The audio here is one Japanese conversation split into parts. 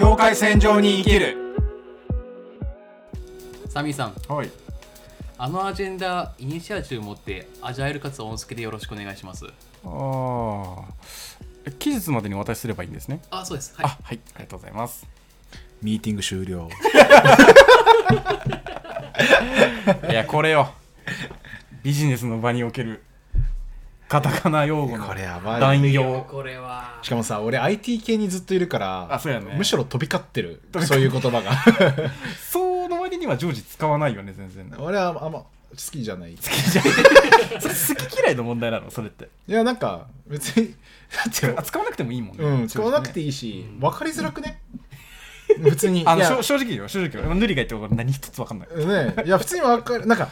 境界線上に生きる。サミーさん。はい。あのアジェンダイニシアチブ持ってアジャイルかつ音付けでよろしくお願いします。ああ期日までにお渡しすればいいんですね？あそうです。はい。あはい。ありがとうございます。ミーティング終了。いやこれよ。ビジネスの場におけるカタカナ用語のこれやばい乱用。これは。しかもさ俺 IT 系にずっといるからあそうやね。むしろ飛び交ってる。そういう言葉が。その割には常時使わないよね全然。好俺はあんま好きじゃない。いきじゃん それ好き嫌いの問題なの？それって。やなんか別にだってあ使わなくてもいいもんね。うん使わなくていいいいし分かりづらくね？別に。あの正直よ。正直よ。塗りが言ってること何一つ分かんない。ねいや普通に分かるなんか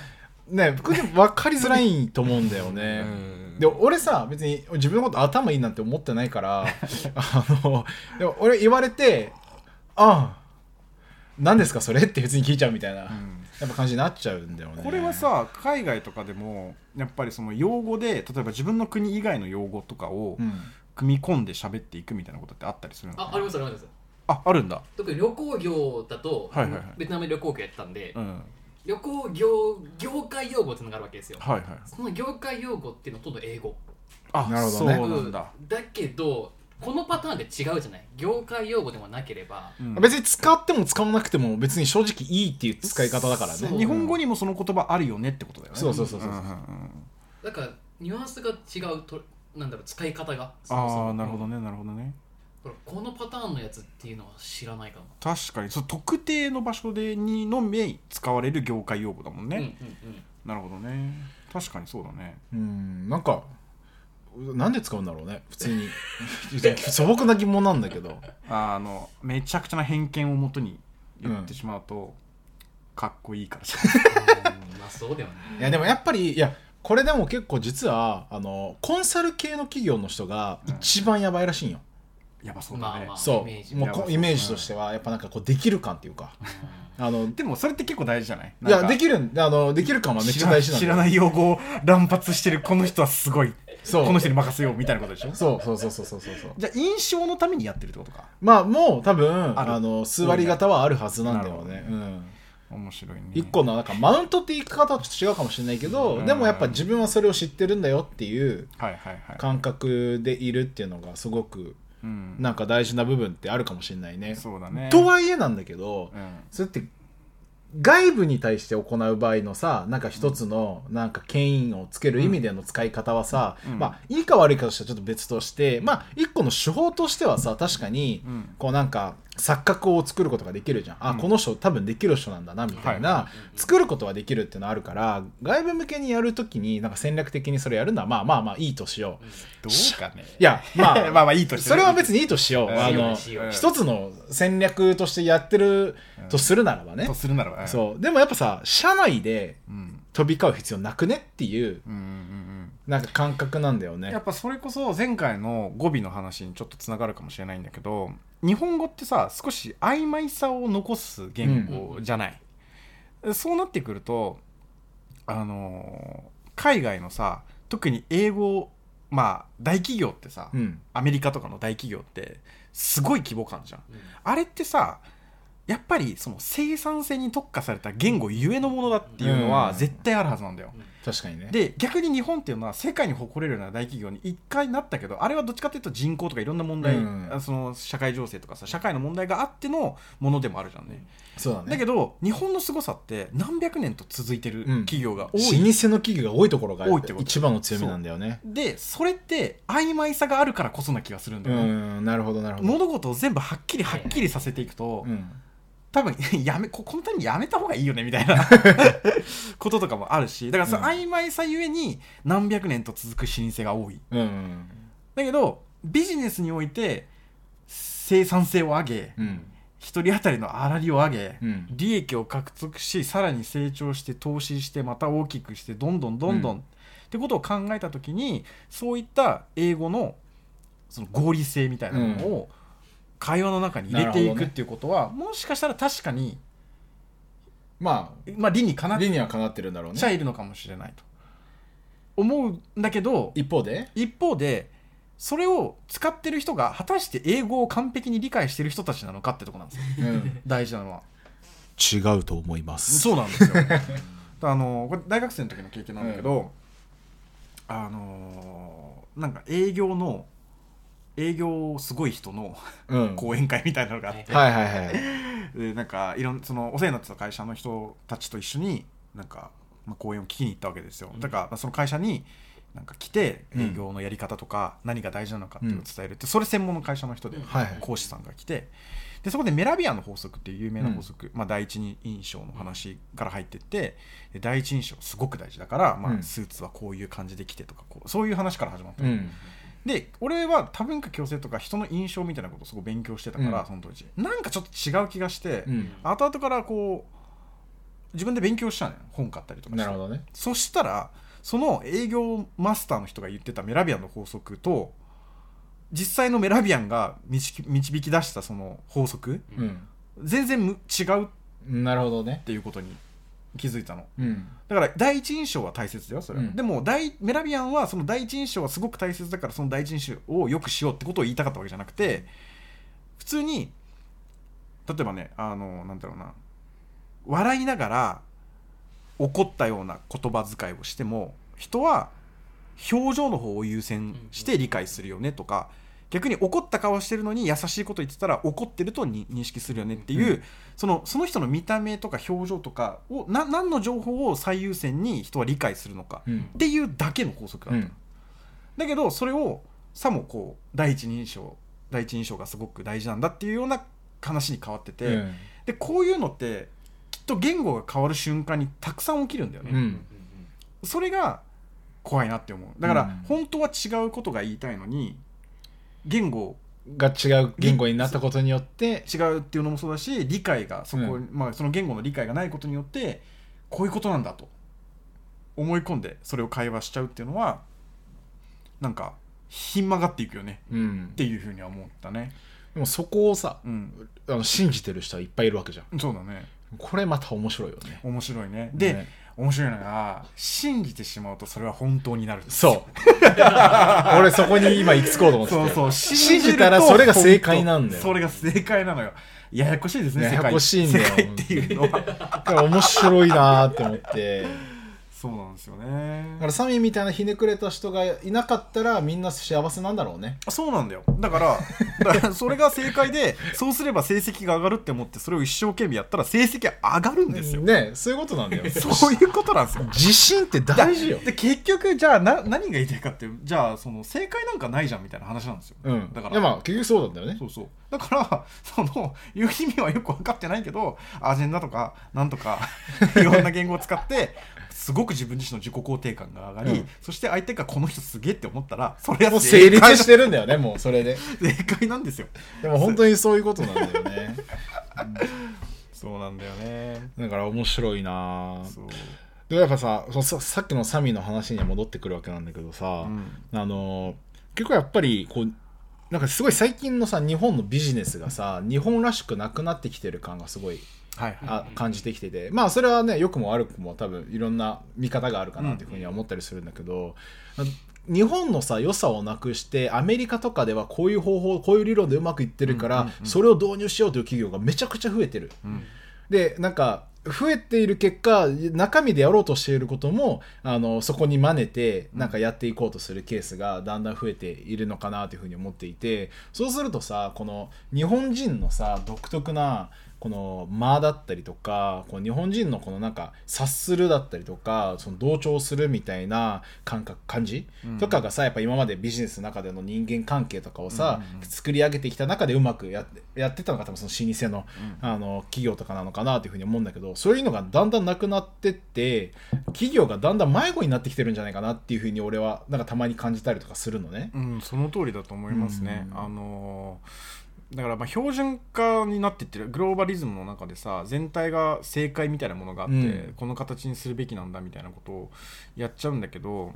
ね僕でも分かりづらいと思うんだよね。うんで俺さ別に自分のこと頭いいなんて思ってないから あのでも俺言われてああ何ですかそれって別に聞いちゃうみたいな、やっぱ感じになっちゃうんだよね。これはさ海外とかでもやっぱりその用語で例えば自分の国以外の用語とかをうん。組み込んで喋っていくみたいなことってあったりするのかな？あありますあります。ああるんだ。特に旅行業だと、はいはいはい。ベトナムで旅行業やってたんで、うん旅行業業界用語っていうのがあるわけですよ、はいはい。その業界用語っていうのはほとんど英語。あなるほどね。そうなんだ、だけどこのパターンで違うじゃない。業界用語でもなければ、うん。別に使っても使わなくても別に正直いいっていう使い方だからそう。ね日本語にもその言葉あるよねってことだよね。そうそうそうそう。うんうんうん。だからニュアンスが違うとなんだろう使い方が。そもそもああなるほどねなるほどねこのパターンのやつっていうのは知らないかも、確かに。そう特定の場所でにのみ使われる業界用語だもんね、うんうんうん。なるほどね。確かにそうだね。うん。なんかなんで使うんだろうね。普通に。素朴な疑問なんだけど。あのめちゃくちゃな偏見をもとに言ってしまうと、かっこいいからじゃうん。まあそうだよね。いやでもやっぱりいやこれでも結構実はあのコンサル系の企業の人が一番やばいらしいんよ、やばそうだね、まあまあそう。もうイメージとしてはやっぱなんかこうできる感っていうか。あのでもそれって結構大事じゃない？いやでるきるんあのできる感はめっちゃ大事なんだよ。知らない用語を乱発してるこの人はすごい。そう。この人に任せようみたいなことでしょ？そうそうそうそうそうそう。そうじゃあ印象のためにやってるってことか？まあもう多分あの数割方はあるはずなんだよね。うん。面白いね。一個のなんかマウントって言い方はちょっと違うかもしれないけど、うん。でもやっぱ自分はそれを知ってるんだよっていう感覚でいるっていうのがすごくうん、なんか大事な部分ってあるかもしれないね。そうだね。とはいえなんだけど、うん。それって外部に対して行う場合のさなんか一つのなんか権威をつける意味での使い方はさ、うん。まあいいか悪いかとしてはちょっと別としてまあ一個の手法としてはさ確かにうん。こうなんか錯覚を作ることができるじゃん、あうん。この人多分できる人なんだなみたいな、は作ることはできるっていうのはあるから外部向けにやるときになんか戦略的にそれやるのはまあまあまあいいとしよう。どうかね。いやまあ まあまあいいとしそれは別にいいとしよう。うん。あの一つの戦略としてやってるとするならばね。と。するならば。そう。でもやっぱさ、社内でう、ん、飛び交う必要なくねっていう、うんうんうんなんか感覚なんだよね。やっ。ぱそれこそ前回の語尾の話にちょっとつながるかもしれないんだけど日本語ってさ少し曖昧さを残す言語じゃない、そうなってくるとあのー海外のさ特に英語まあ大企業ってさ、うん。アメリカとかの大企業ってすごい規模感じゃん。あれってさやっぱりその生産性に特化された言語ゆえのものだっていうのはうん。絶対あるはずなんだよ、確かにね。で逆に日本っていうのは世界に誇れるような大企業に一回なったけどあれはどっちかというと人口とかいろんな問題、うんあその社会情勢とかさ社会の問題があってのものでもあるじゃんね、そうだね。だけど日本の凄さって何百年と続いてるうん企業が多い、老舗の企業が多いところが多いってこと一番の強みなんだよね。でそれって曖昧さがあるからこそな気がするんだうよね、ん、なるほどなるほど。物事を全部はっきりはっきりさせていくと、うん。多分 やめここのためにやめた方がいいよねみたいな。こととかもあるしだからそのうん。曖昧さゆえに何百年と続く老舗が多い。うん。だけどビジネスにおいて生産性を上げうん。一人当たりの粗利を上げ、うん。利益を獲得しさらに成長して投資してまた大きくしてどんどんどんどん、うん。ってことを考えた時にそういった英語のその合理性みたいなものを会話の中に入れていくっていうことは、もしかしたら確かに、ままあ、理にかなあ、っ理にはかなってるんだろうね。ちゃいるのかもしれないと。思うんだけど一方で、一方でそれを使ってる人が果たして英語を完璧に理解してる人たちなのかってとこなんですよ。うん。大事なのは。違うと思います。そうなんですよ。あのこれ大学生の時の経験なんだけど、あのなんか営業の営業すごい人のうん。講演会みたいなのがあって、はいはいはい。でなんかいろんそのお世話になってた会社の人たちと一緒になんか、まあ、講演を聞きに行ったわけですよ。だからまあその会社になんか来てうん営業のやり方とか何が大事なのかっていうのを伝えるって、それ専門の会社の人で講師さんが来て。でそこでメラビアンの法則っていう有名な法則、まあ、第一印象の話から入ってってで第一印象すごく大事だから、まあ、うん。スーツはこういう感じで着てとかこうそういう話から始まった。の、うんで俺は多文化共生とか人の印象みたいなことをすごい勉強してたから、うん。その当時。なんかちょっと違う気がして、うん。後々からこう自分で勉強したのよ本買ったりとかして。なるほどね。そしたらその営業マスターの人が言ってたメラビアンの法則と実際のメラビアンが導き出したその法則うん。全然む違うっなるほどね。ていうことに気づいたの。うん。だから第一印象は大切だよそれは、うん。でも第メラビアンはその第一印象はすごく大切だからその第一印象を良くしようってことを言いたかったわけじゃなくて普通に例えばねあのなんだろうな笑いながら怒ったような言葉遣いをしても人は表情の方を優先して理解するよねとか逆に怒った顔してるのに優しいこと言ってたら怒ってるとに認識するよねっていう、うそのその人の見た目とか表情とかをな何の情報を最優先に人は理解するのかうん。っていうだけの法則だった。の、うん。だけどそれをさもこう第一印象第一印象がすごく大事なんだっていうような話に変わってて、うん。でこういうのってきっと言語が変わる瞬間にたくさん起きるんだよね、うん。それが怖いなって思う。だから、うん。本当は違うことが言いたいのに言語が違う言語になったことによって違うっていうのもそうだし理解がそこ、うん。まあ、その言語の理解がないことによってこういうことなんだと思い込んでそれを会話しちゃうっていうのはなんかひん曲がっていくよね。うんっていうふうには思ったね。でもそこをさうん。あの信じてる人はいっぱいいるわけじゃん。そうだね。これまた面白いよね。面白いね。で、ね。面白いのが信じてしまうとそれは本当になる。そう 俺そこに今行き着こうと思ってて。そうそう。信じたらそれが正解なんだよ。それが正解なのよ。ややこしいですね。ややこしいんだよ世界っていうのは。面白いなーって思ってそうなんですよね。だからサミーみたいなひねくれた人がいなかったらみんな幸せなんだろうね。そうなんだよ。だから だからそれが正解でそうすれば成績が上がるって思ってそれを一生懸命やったら成績は上がるんですよ、ねそういうことなんだよ。そういうことなんですよ。自信って大事よ。で結局じゃあな何が言いたいかっていうじゃあその正解なんかないじゃんみたいな話なんですよ、うん。だからまあ結局そうなんだよね。そうそう。だからその言う意味はよく分かってないけどアジェンダとかなんとか いろんな言語を使ってすごく自分自身の自己肯定感が上がり、うん。そして相手がこの人すげえって思ったらそれはもう成立ししてるんだよねもうそれで。正解なんですよ。でも本当にそういうことなんだよね。そうなんだよね。だから面白いな。ーそう、でやっぱさそささっきのサミーの話には戻ってくるわけなんだけどさ、うん。あの結構やっぱりこうなんかすごい最近のさ日本のビジネスがさ日本らしくなくなってきてる感がすごいはいはい。あ感じてきてて。まあそれはね良くも悪くも多分いろんな見方があるかなというふうには思ったりするんだけど、日本のさ良さをなくしてアメリカとかではこういう方法こういう理論でうまくいってるから、うんうんうんそれを導入しようという企業がめちゃくちゃ増えてる。うん。でなんか増えている結果中身でやろうとしていることもあのそこに真似てなんかやっていこうとするケースがだんだん増えているのかなというふうに思っていてそうするとさこの日本人のさ独特なこの間だったりとかこう日本人のこのなんか察するだったりとかその同調するみたいな感覚感じ、うんとかがさやっぱ今までビジネスの中での人間関係とかをさ、うんうんうん作り上げてきた中でうまくやってやってたのが多分その老舗の,、うんあの企業とかなのかなというふうに思うんだけどそういうのがだんだんなくなってって企業がだんだん迷子になってきてるんじゃないかなっていうふうに俺はなんかたまに感じたりとかするのね。うん、その通りだと思いますね。うんあのーだからまあ標準化になっていってる。グローバリズムの中でさ全体が正解みたいなものがあって、うん。この形にするべきなんだみたいなことをやっちゃうんだけど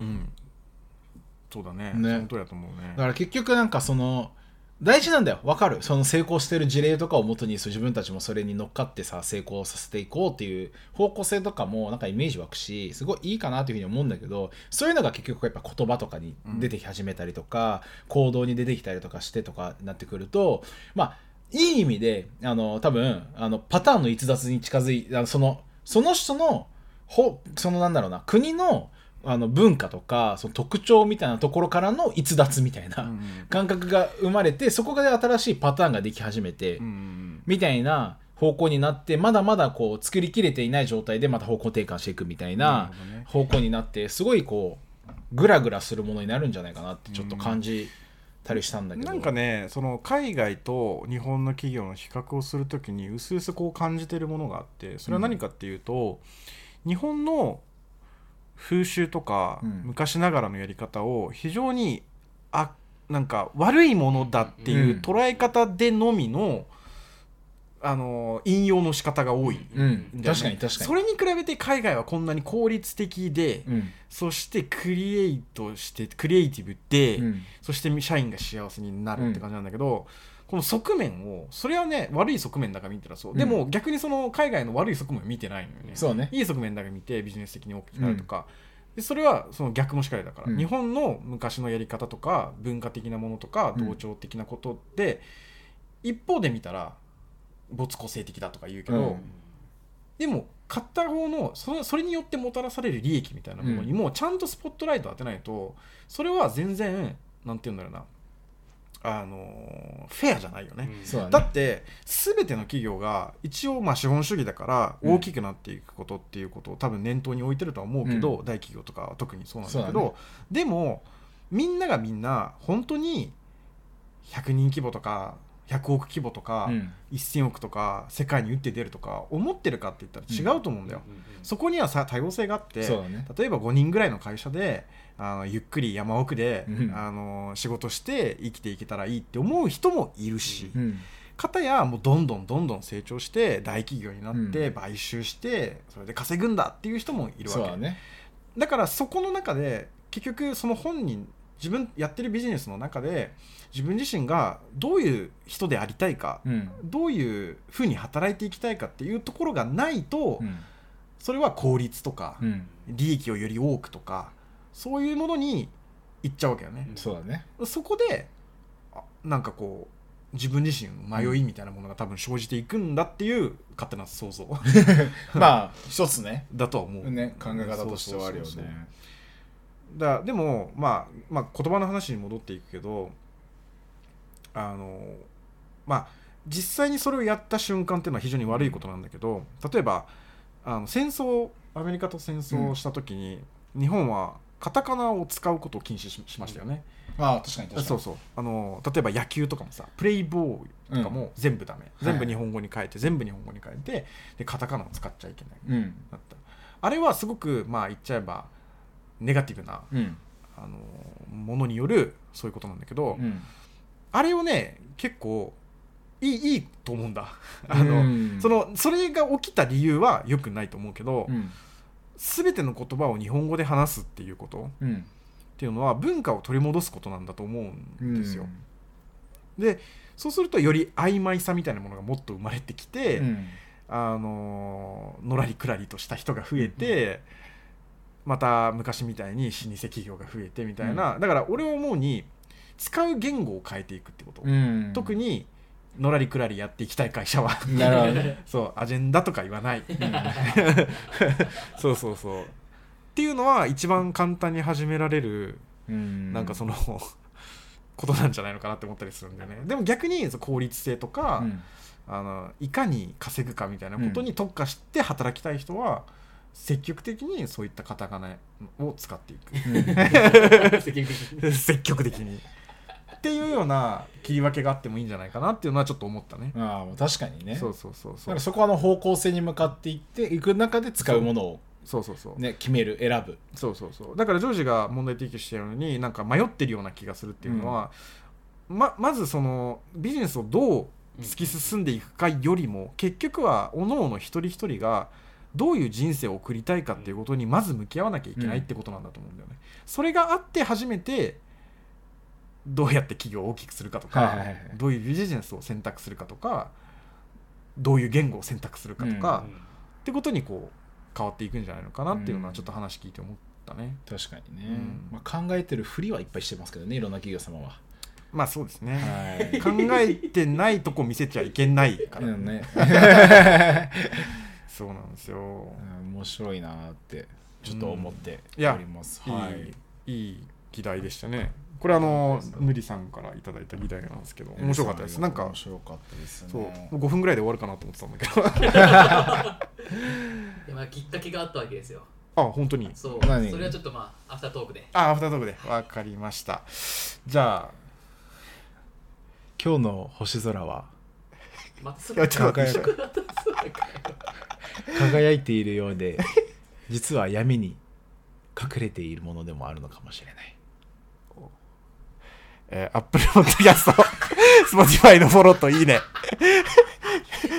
うん。そうだね。ね。その通りだと思うね。だから結局なんかその大事なんだよ。わかる。その成功してる事例とかをもとに自分たちもそれに乗っかってさ成功させていこうっていう方向性とかもなんかイメージ湧くしすごいいいかなというふうに思うんだけどそういうのが結局やっぱ言葉とかに出てき始めたりとか、行動に出てきたりとかしてとかなってくるとまあいい意味であの多分あのパターンの逸脱に近づいあのそのその人のほそのなんだろうな国のあの文化とかその特徴みたいなところからの逸脱みたいな、感覚が生まれてそこで新しいパターンができ始めて、うんみたいな方向になってまだまだこう作りきれていない状態でまた方向転換していくみたいな方向になってすごいこうグラグラするものになるんじゃないかなってちょっと感じたりしたんだけど、なんかねその海外と日本の企業の比較をするときにうすうすこう感じてるものがあってそれは何かっていうと、日本の風習とか、うん。昔ながらのやり方を非常にあなんか悪いものだっていう捉え方でのみの、あの引用の仕方が多い、うんだよね。確かに確かに。それに比べて海外はこんなに効率的で、うん。そしてクリエイトしてクリエイティブで、うん。そして社員が幸せになるって感じなんだけど、この側面をそれはね悪い側面だから見てたらそう、うん。でも逆にその海外の悪い側面を見てないのよね。そうね。いい側面だけ見てビジネス的に大きくなるとか、でそれはその逆もしかりだから、うん日本の昔のやり方とか文化的なものとかうん同調的なことで、一方で見たら没個性的だとか言うけど、うん。でも買った方のそのそれによってもたらされる利益みたいなものにもちゃんとスポットライトを当てないとそれは全然なんて言うんだろうなあのフェアじゃないよね、そうだね。だって全ての企業が一応まあ資本主義だから大きくなっていくことっていうことを多分念頭に置いてるとは思うけど、大企業とかは特にそうなんだけどね。でもみんながみんな本当に100人規模とか100億規模とか、うん。1000億とか世界に打って出るとか思ってるかって言ったら違うと思うんだよ、そこにはさ多様性があってね。例えば5人ぐらいの会社であのゆっくり山奥で、うん。あの仕事して生きていけたらいいって思う人もいるし、うん。方やもうどんどんどんどん成長して大企業になってうん買収してそれで稼ぐんだっていう人もいるわけ。そうだね。だからそこの中で結局その本人自分やってるビジネスの中で自分自身がどういう人でありたいか、うん。どういうふうに働いていきたいかっていうところがないと、うん。それは効率とか、うん。利益をより多くとかそういうものにいっちゃうわけよね、そうだね。そこであなんかこう自分自身迷いみたいなものが多分生じていくんだっていう勝手な想像。まあ 一つね。だとは思う、ね考え方としてはあるよね。だでも、まあ、まあ言葉の話に戻っていくけどあのまあ実際にそれをやった瞬間っていうのは非常に悪いことなんだけど例えばあの戦争アメリカと戦争をした時に、日本はカタカナを使うことを禁止ししましたよね、ああ確かに確かに。そうそう。あの例えば野球とかもさプレイボーイとかも全部ダメ、全部日本語に変えて全部日本語に変えてでカタカナを使っちゃいけない。うん。だった。あれはすごくまあ言っちゃえばネガティブなうん。あのものによるそういうことなんだけど、うん。あれをね結構いいいいと思うんだ。あの、うん。そのそれが起きた理由は良くないと思うけど、うん全ての言葉を日本語で話すっていうことうん。っていうのは文化を取り戻すことなんだと思うんですよ、でそうするとより曖昧さみたいなものがもっと生まれてきて、うん。あののらりくらりとした人が増えて、また昔みたいに老舗企業が増えてみたいな、だから俺は思うに使う言語を変えていくってこと、うん。特にのらりくらりやっていきたい会社は。なるほどね。そうアジェンダとか言わない。そうそうそう。っていうのは一番簡単に始められるうん。なんかその ことなんじゃないのかなって思ったりするんだよね。でも逆に効率性とか、うん。あのいかに稼ぐかみたいなことに特化して働きたい人は、積極的にそういったカタカナを使っていく。積極的にっていうような切り分けがあってもいいんじゃないかなっていうのはちょっと思ったね。ああ確かにね。そうそうそうだそう。からそこはあの方向性に向かっていっていく中で使うものをそうそうそう、ね決める選ぶ。そうそうそう。だからジョージが問題提起してるようになんか迷ってるような気がするっていうのは、ままずそのビジネスをどう突き進んでいくかよりも結局は各々一人一人がどういう人生を送りたいかっていうことにまず向き合わなきゃいけないってことなんだと思うんだよね。それがあって初めてどうやって企業を大きくするかとか、はいはいはいどういうビジネスを選択するかとかどういう言語を選択するかとか、うんってことにこう変わっていくんじゃないのかなっていうのはうん。ちょっと話聞いて思ったね。確かにね、うん。まあ、考えてるふりはいっぱいしてますけどねいろんな企業様は。まあそうですね。はい。考えてないとこ見せちゃいけないから、うんね。そうなんですよ。うん面白いなってちょっと思っております、い。い、はいいい議題でしたね。これあのぬりさんからいただいた議題なんですけど面白かったです。なんか面白かったですね。そうもう5分ぐらいで終わるかなと思ってたんだけど。でまあきっかけがあったわけですよ。あ本当に？そう。何？それはちょっとまあアフタートークで。あアフタートークで。わかりました。じゃあ今日の星空は？輝いているようで実は闇に隠れているものでもあるのかもしれないえー、Apple Podcast、Spotify のフォローといいね。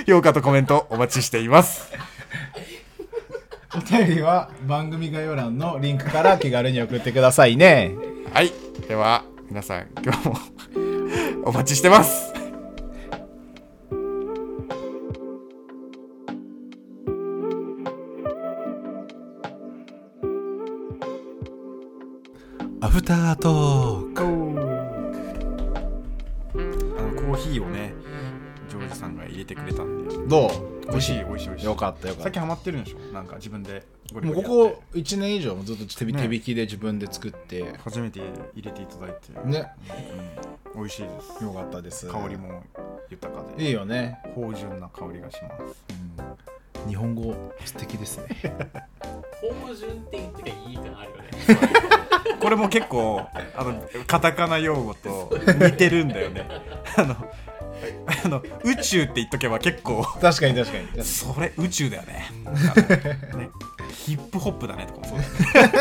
評価とコメントお待ちしています。お便りは番組概要欄のリンクから気軽に送ってくださいねはい。では、皆さん、今日もお待ちしてます。アフタートークーヒーをね、ジョージさんが入れてくれたんで、どう？美味しい、美味しい、美味しい。よかったよかった。最近ハマってるんでしょ？なんか自分でゴリもうゴリやって。ここ1年以上もずっと手,、ね。手引きで自分で作って。初めて入れていただいて、ね。美味しいです。よかったです。香りも豊かで、いいよね、芳醇な香りがします。日本語素敵ですね。芳醇って言ってかいい感あるよねこれも結構あのカタカナ用語と似てるんだよね。あのあの宇宙って言っとけば結構確かに確かに。それ宇宙だよね。ねヒップホップだねとかもそうだよね。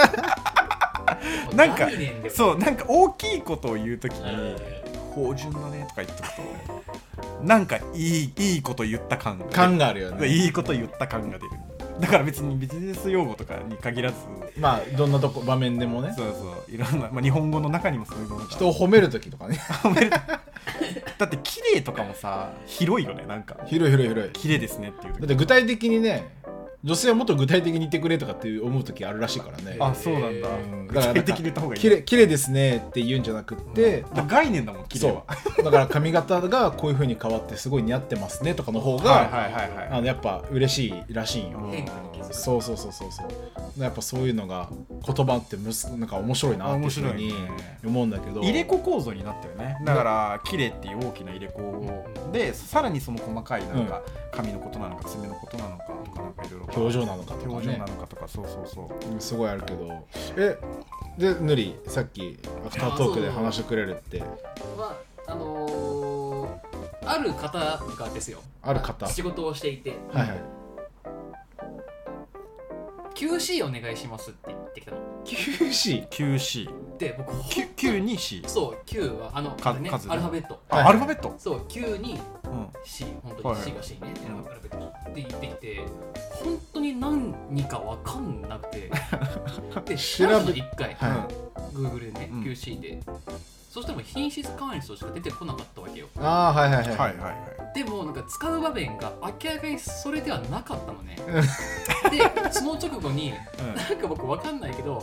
なんかそうなんか大きいことを言うときにうん。芳醇だねとか言っとくとなんかいいいいこと言った感が感があるよね。いいこと言った感が出るだから別にビジネス用語とかに限らずまあどんなとこ場面でもね。そうそういろんな、まあ、日本語の中にもそういうものが。人を褒める時とかね。褒める。だって綺麗とかもさ広いよねなんか。広い広い広い。綺麗ですねっていうだって具体的にね女性はもっと具体的に言ってくれとかって思う時あるらしいからね。あそうなんだ、うん。具体的に言った方がいいきれ綺麗ですねって言うんじゃなくって、まあ概念だもん綺麗は。そう。だから髪型がこういう風に変わってすごい似合ってますねとかの方が、はいはいはいはい。あのやっぱ嬉しいらしいんよ、うん。そうそうそうそうそう。やっぱそういうのが言葉ってむすなんか面白いなっていうふうに面白いね。思うんだけど。入れ子構造になってるね。だから綺麗っていう大きな入れ子でさらにその細かいなんか髪のことなのか爪のことなのかとかなんかいろいろ表情なのかとかね。表情なのかとかそうそうそう。うんすごいあるけど。えでぬりさっきアフタートークで話してくれるって。まああのーある方がですよ。ある方。仕事をしていて。はいはい。QC お願いしますって言ってきたの。QC QC で僕 Q, Q に C そう Q はあのね数数アルファベット。あ、はいアルファベット、そう Q にうん、C 本当にはい。C が C ね、うんアルファベットって言ってきて本当に何かわかんなくて。で調べたの1回、は Google でね、うん。QC でそしたらもう品質管理としか出てこなかったわけよ。ああはいはいはい。はいはいはい。でもなんか使う場面が明らかにそれではなかったのね。でその直後になんか僕わかんないけど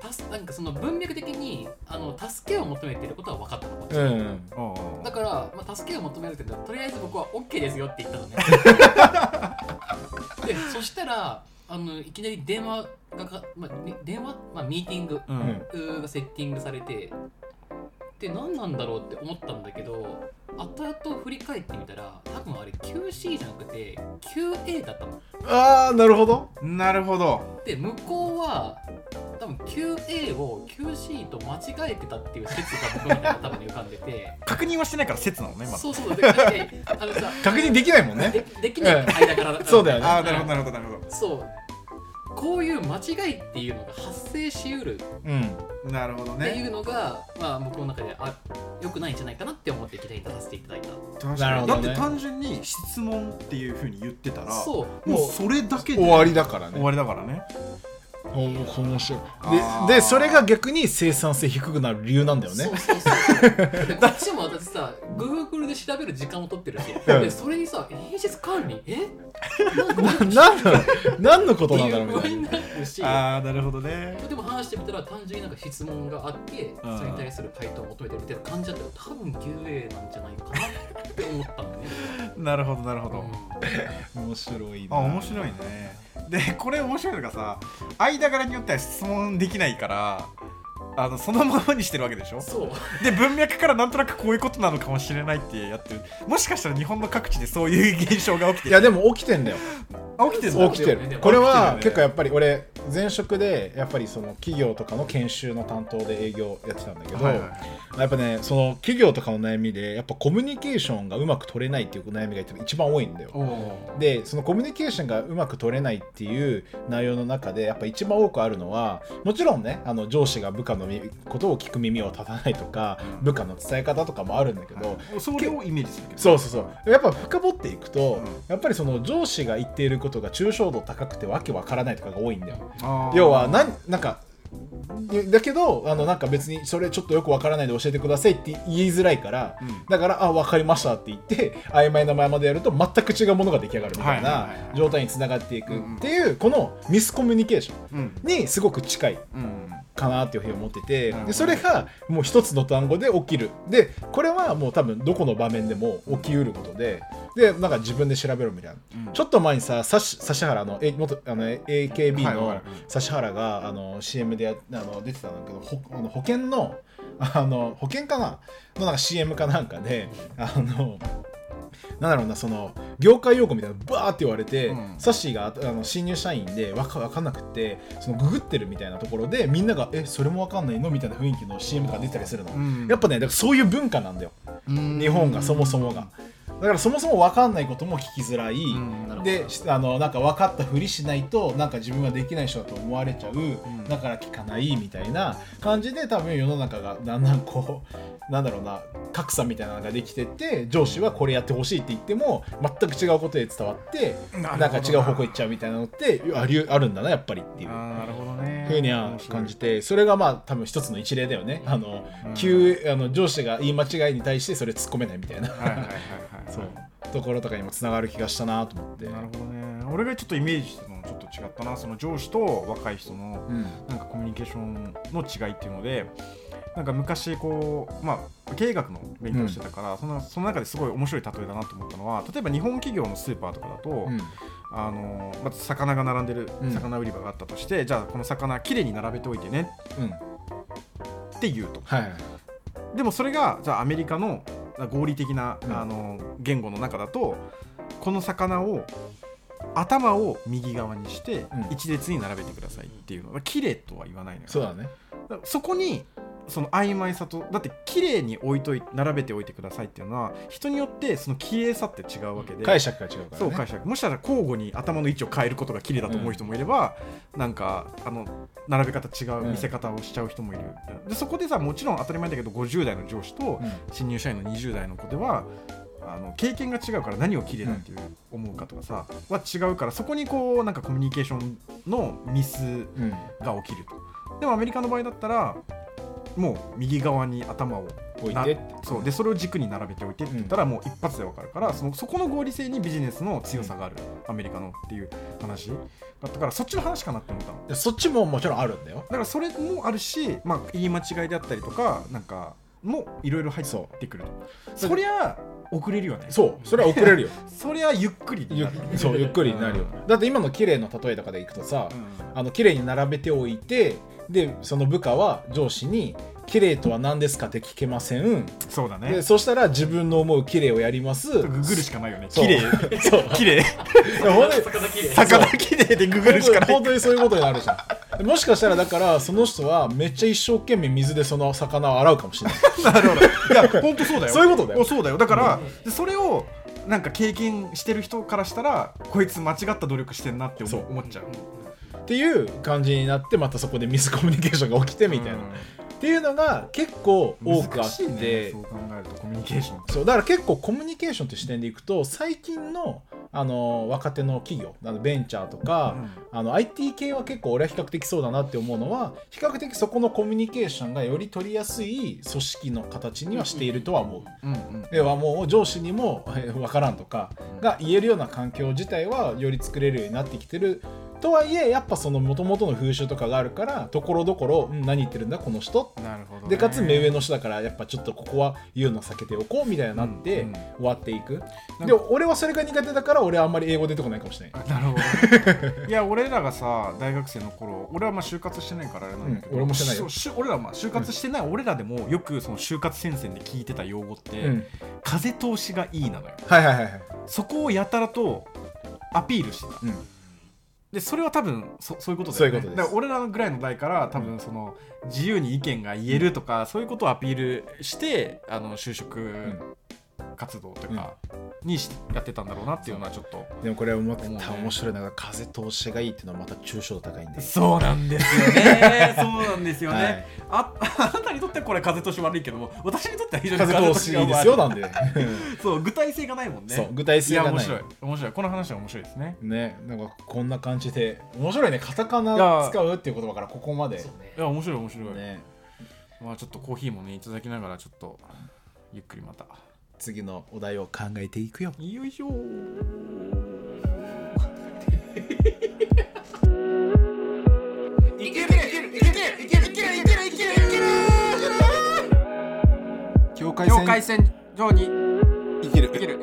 たすなんかその文脈的にあの助けを求めてることは分かったのこっち。うん。うんうん。うんだから、まあ、助けを求めるって言ったらとりあえず僕は OK ですよって言ったのね。でそしたらあのいきなり電話がか、まあ、み電話、まあ、ミーティングうん。がセッティングされてで何なんだろうって思ったんだけど後々振り返ってみたら多分あれ QC じゃなくて QA だったの。ああなるほど。なるほど。で向こうは多分 QA を QC と間違えてたっていう説が僕の中で多分浮かんでて。確認はしてないから説なのねまだ。そうそうでであのさ 確認できないもんね。でできない間から。そうだよね。ああなるほどなるほどなるほそうこういう間違いっていうのが発生しうるっうん。どなるほどていうのが、まあ僕の中であ良くないんじゃないかなって思って議題に出させていただいた。なるほどね。だって単純に質問っていうふうに言ってたらそう。もうそれだけで終わりだからね。終わりだからねお面白いででそれが逆に生産性低くなる理由なんだよね。そうそうそう。でこっちも私さ Google で調べる時間を取ってるし、うん。でそれにさ品質管理？え？ななんだろう。何のことなんだろうみたいな。ああなるほどね。でも話してみたら単純になんか質問があってうん。それに対する回答を求めてるみたいな感じだったら多分 QA なんじゃないかなって思ったんだよね。なるほどなるほど、面白いな。あ面白いねでこれ面白いのがさ間柄によっては質問できないからあのそのままにしてるわけでしょ？そう。で文脈からなんとなくこういうことなのかもしれないってやってる。もしかしたら日本の各地でそういう現象が起きていやでも起きてんだよ。あ起きてるの起きてる。これは結構やっぱり俺前職でやっぱりその企業とかの研修の担当で営業やってたんだけど、はいはいやっぱねその企業とかの悩みでやっぱコミュニケーションがうまく取れないっていう悩みが一番多いんだよ。でそのコミュニケーションがうまく取れないっていう内容の中でやっぱ一番多くあるのはもちろんねあの上司が部下のみことを聞く耳を立たないとか部下の伝え方とかもあるんだけど、それをイメージするけど。そうそうそう。やっぱ深掘っていくと、うん。やっぱりその上司が言っていることが抽象度高くてわけわからないとかが多いんだよ。要はなんなんかだけどあのなんか別にそれちょっとよくわからないで教えてくださいって言いづらいから、うん。だからあ分かりましたって言って曖昧なままでやると全く違うものが出来上がるみたいな状態につながっていくうんっていうこのミスコミュニケーショうん。ンにすごく近い。うんかなっていうふうに思っててでそれがもう一つの単語で起きる。でこれはもう多分どこの場面でも起きうることででなんか自分で調べろみたいな、うん。ちょっと前にささし指原のえ元あの AKB の指原があの CM でやあの出てたんだけどほあの保険の あの保険かなのなんか CM かなんかであのなんだろうなその業界用語みたいなのバーって言われて、うん。サッシーがあの新入社員でわかわかんなくってそのググってるみたいなところでみんなが「えそれもわかんないの?」みたいな雰囲気の CM が出たりするの、うん。やっぱねだからそういう文化なんだよ。うん。日本がそもそもがだからそもそもわかんないことも聞きづらい、うんでしあのなんか分かったふりしないとなんか自分はできない人だと思われちゃう、ん。だから聞かないみたいな感じで多分世の中がだんだんこう なんだろうな格差みたいなのができてって上司はこれやってほしいって言っても全く違うことで伝わってなんか違う方向行っちゃうみたいなのってありあるんだなやっぱりっていう。なるほどね。ふうには感じて。それがまあ多分一つの一例だよね。あの、急あの上司が言い間違いに対してそれ突っ込めないみたいな、はいはいはいはいそう。ところとかにもつながる気がしたなと思って。なるほどね。俺がちょっとイメージしてたのちょっと違ったなその上司と若い人のうん。なんかコミュニケーションの違いっていうのでなんか昔こうまあ経営学の勉強してたから、そのその中ですごい面白い例えだなと思ったのは例えば日本企業のスーパーとかだと、うん。あのまず魚が並んでるうん。魚売り場があったとして、じゃあこの魚きれいに並べておいてねうん。って言うと。はいはい。でもそれがじゃあアメリカの合理的な、うん。あの言語の中だとこの魚を頭を右側にしてうん。一列に並べてくださいっていうのは綺麗とは言わないのよ。そうだね。そこにその曖昧さとだって綺麗に置いとい並べておいてくださいっていうのは人によってその綺麗さって違うわけで解釈が違うからね。そう解釈。もしたら交互に頭の位置を変えることが綺麗だと思う人もいれば、なんかあの並べ方違う見せ方をしちゃう人もいる、でそこでさもちろん当たり前だけど50代の上司とうん。新入社員の20代の子ではあの経験が違うから何を綺麗だっていう思うかとかさ、は違うからそこにこうなんかコミュニケーションのミスうん。が起きると。でもアメリカの場合だったらもう右側に頭をな置いてそう。でそれを軸に並べておいてって言ったらもう一発で分かるから、そのそこの合理性にビジネスの強さがある、アメリカのっていう話だったからそっちの話かなって思ったの。でそっちももちろんあるんだよ。だからそれもあるし、まあ、言い間違いであったりとかなんかもいろいろ入ってくると。そりゃ遅れるよね。そう。それは遅れるよ。そりゃゆっくりにゆなるそうゆっくりになるよだって今の綺麗の例えとかでいくとさうん。あの綺麗に並べておいてでその部下は上司に綺麗とは何ですか？って聞けません。そうだね。でそしたら自分の思う綺麗をやります。ググるしかないよね。そう。綺麗。そう。綺麗。本当に魚きれい魚綺麗でググるしかない。本当にそういうことになるじゃん。でもしかしたらだからその人はめっちゃ一生懸命水でその魚を洗うかもしれない。なるほど。いや本当そうだよ。そういうことだよ。おそうだよ。だから、でそれをなんか経験してる人からしたらこいつ間違った努力してんなってそう。思思っちゃうっていう感じになってまたそこでミスコミュニケーションが起きてみたいな、っていうのが結構多くあって、ねそう考えるとコミュニケーション。そうだから結構コミュニケーションという視点でいくと最近のあの若手の企業あのベンチャーとか、あの IT 系は結構俺は比較的そうだなって思うのは比較的そこのコミュニケーションがより取りやすい組織の形にはしているとは思う。うんうんではもう上司にもえ分からんとかが言えるような環境自体はより作れるようになってきてるとはいえやっぱその元々の風習とかがあるからところどころうん何言ってるんだこの人。なるほどね。でかつ目上の人だからやっぱちょっとここは言うの避けておこうみたいになってうんうん。終わっていく、なんで俺はそれが苦手だから俺はあんまり英語出てこないかもしれない、なるほど いや俺らがさ大学生の頃俺はまあ就活してないからあれなんだけど、うん俺もしてないよ。俺らまあ就活してない俺らでもよくその就活戦線で聞いてた用語って、うん。風通しがいいなのよ。はいはいはいはい、そこをやたらとアピールしてた。うんでそれは多分そそういうことだよね。そういうことです。だから俺らぐらいの代から多分その自由に意見が言えるとか、そういうことをアピールしてあの就職活動とかにしやってたんだろうなっていうのはちょっとでもこれ思ってた面白いのが風通しがいいっていうのはまた抽象度高いんで。そうなんですよね。そうなんですよね、はい。あ あなたにとってはこれ風通し悪いけども私にとっては非常に風通しいいですよがなんで。悪 そう具体性がないもんね。そう具体性がない。や面白い。面白い。この話は面白いですね。ねなんかこんな感じで面白いね。カタカナ使うっていう言葉からここまで。ね。いや面白い面白い、ね。まあちょっとコーヒーもねいただきながらちょっとゆっくりまた次のお題を考えていくよ。よいしょ。けるいけるいけるいけるいけるいけるいける境界線上にいけるいける